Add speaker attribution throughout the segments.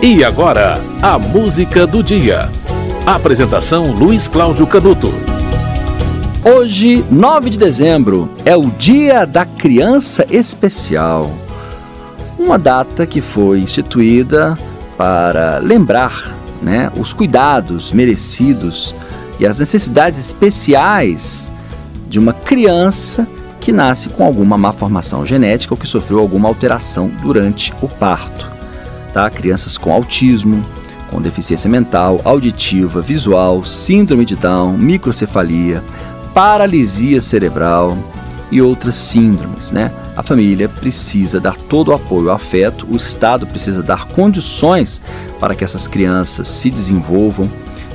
Speaker 1: E agora, a música do dia. Apresentação Luiz Cláudio Canuto.
Speaker 2: Hoje, 9 de dezembro, é o Dia da Criança Especial. Uma data que foi instituída para lembrar né, os cuidados merecidos e as necessidades especiais de uma criança que nasce com alguma má formação genética ou que sofreu alguma alteração durante o parto tá? Crianças com autismo, com deficiência mental, auditiva, visual, síndrome de Down, microcefalia, paralisia cerebral e outras síndromes, né? A família precisa dar todo o apoio o afeto, o Estado precisa dar condições para que essas crianças se desenvolvam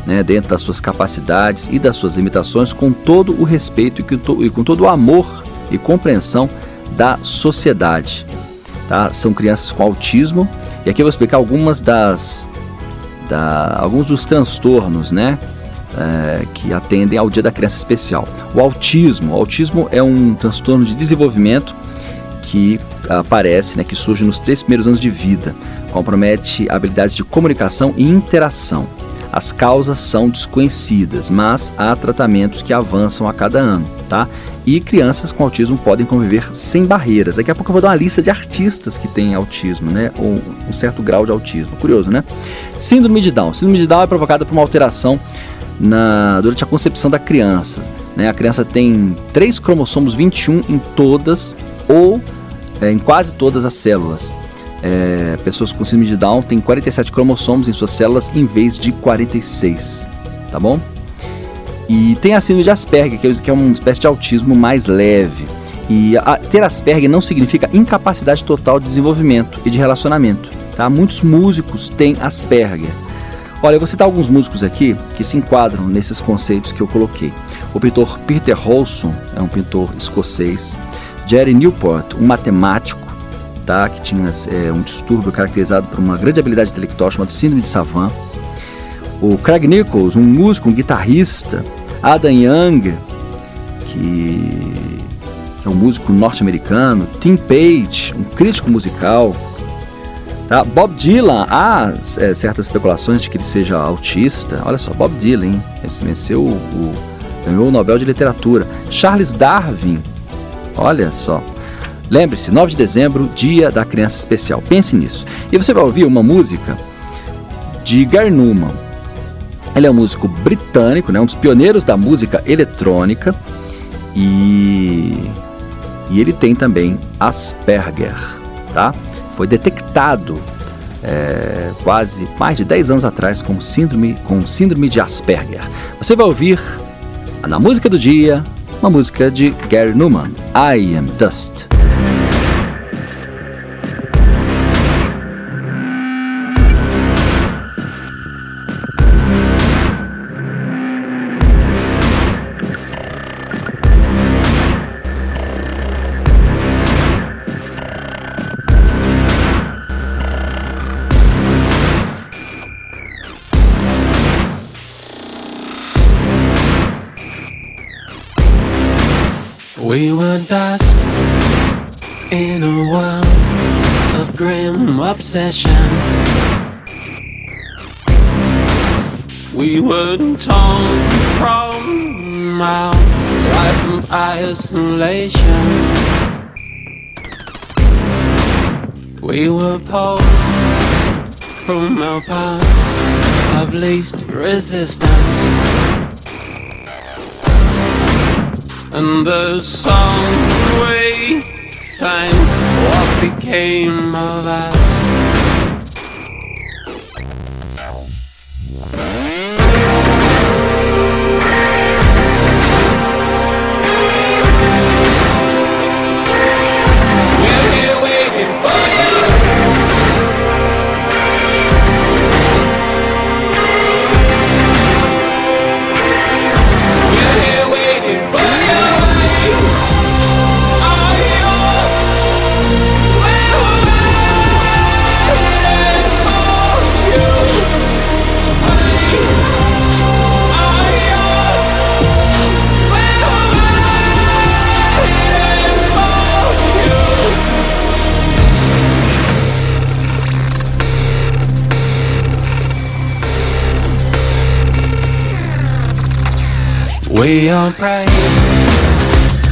Speaker 2: né, dentro das suas capacidades e das suas limitações, com todo o respeito e com todo o amor e compreensão da sociedade. Tá? São crianças com autismo, e aqui eu vou explicar algumas das, da, alguns dos transtornos, né? É, que atendem ao Dia da Criança Especial. O autismo. O autismo é um transtorno de desenvolvimento que aparece, né, que surge nos três primeiros anos de vida. Compromete habilidades de comunicação e interação. As causas são desconhecidas, mas há tratamentos que avançam a cada ano, tá? E crianças com autismo podem conviver sem barreiras. Daqui a pouco eu vou dar uma lista de artistas que têm autismo, né? Ou um certo grau de autismo. Curioso, né? Síndrome de Down. Síndrome de Down é provocada por uma alteração na, durante a concepção da criança. Né? A criança tem três cromossomos 21 em todas ou é, em quase todas as células. É, pessoas com síndrome de Down têm 47 cromossomos em suas células em vez de 46, tá bom? E tem a síndrome de Asperger, que é uma espécie de autismo mais leve. E a, ter Asperger não significa incapacidade total de desenvolvimento e de relacionamento. Tá? Muitos músicos têm Asperger. Olha, eu vou citar alguns músicos aqui que se enquadram nesses conceitos que eu coloquei. O pintor Peter Holson é um pintor escocês. Jerry Newport, um matemático, tá? que tinha é, um distúrbio caracterizado por uma grande habilidade intelectual chamado síndrome de Savant o Craig Nichols, um músico, um guitarrista, Adam Young, que é um músico norte-americano, Tim Page, um crítico musical, tá? Bob Dylan, há é, certas especulações de que ele seja autista. Olha só, Bob Dylan, hein? Esse venceu o, o, ganhou o Nobel de Literatura. Charles Darwin, olha só. Lembre-se, 9 de dezembro, Dia da Criança Especial. Pense nisso. E você vai ouvir uma música de Gary. Ele é um músico britânico, né, um dos pioneiros da música eletrônica e, e ele tem também Asperger, tá? Foi detectado é, quase mais de 10 anos atrás com síndrome, com síndrome de Asperger. Você vai ouvir na música do dia uma música de Gary Newman, I Am Dust.
Speaker 3: We were dust in a world of grim obsession. We were torn from our life of isolation. We were pulled from our path of least resistance. And the song we sang, what became of us? We all pray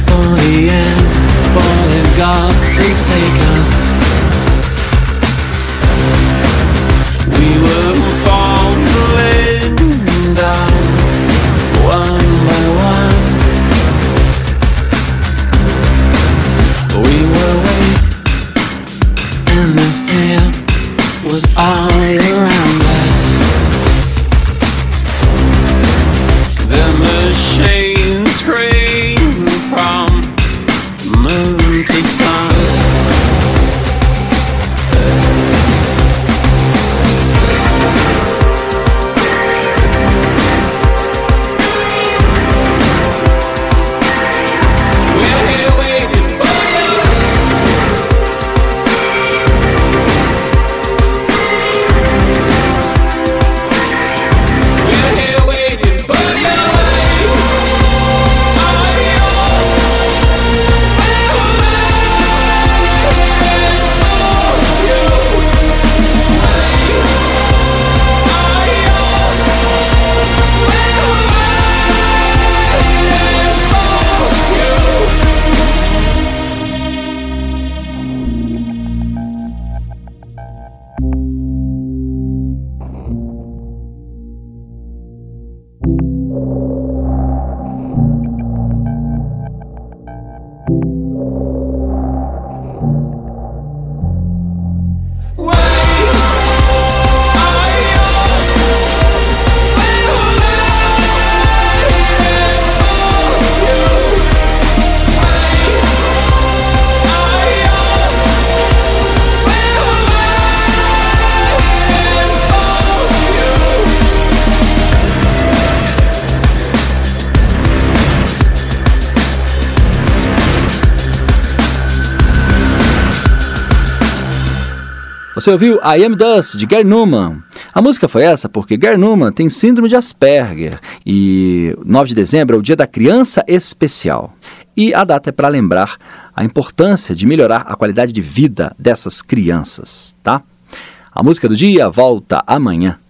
Speaker 3: for the end, for God to take us.
Speaker 2: Você ouviu I Am Dust, de Gary Newman. A música foi essa porque Gary Newman tem síndrome de Asperger e 9 de dezembro é o dia da criança especial. E a data é para lembrar a importância de melhorar a qualidade de vida dessas crianças, tá? A música do dia volta amanhã.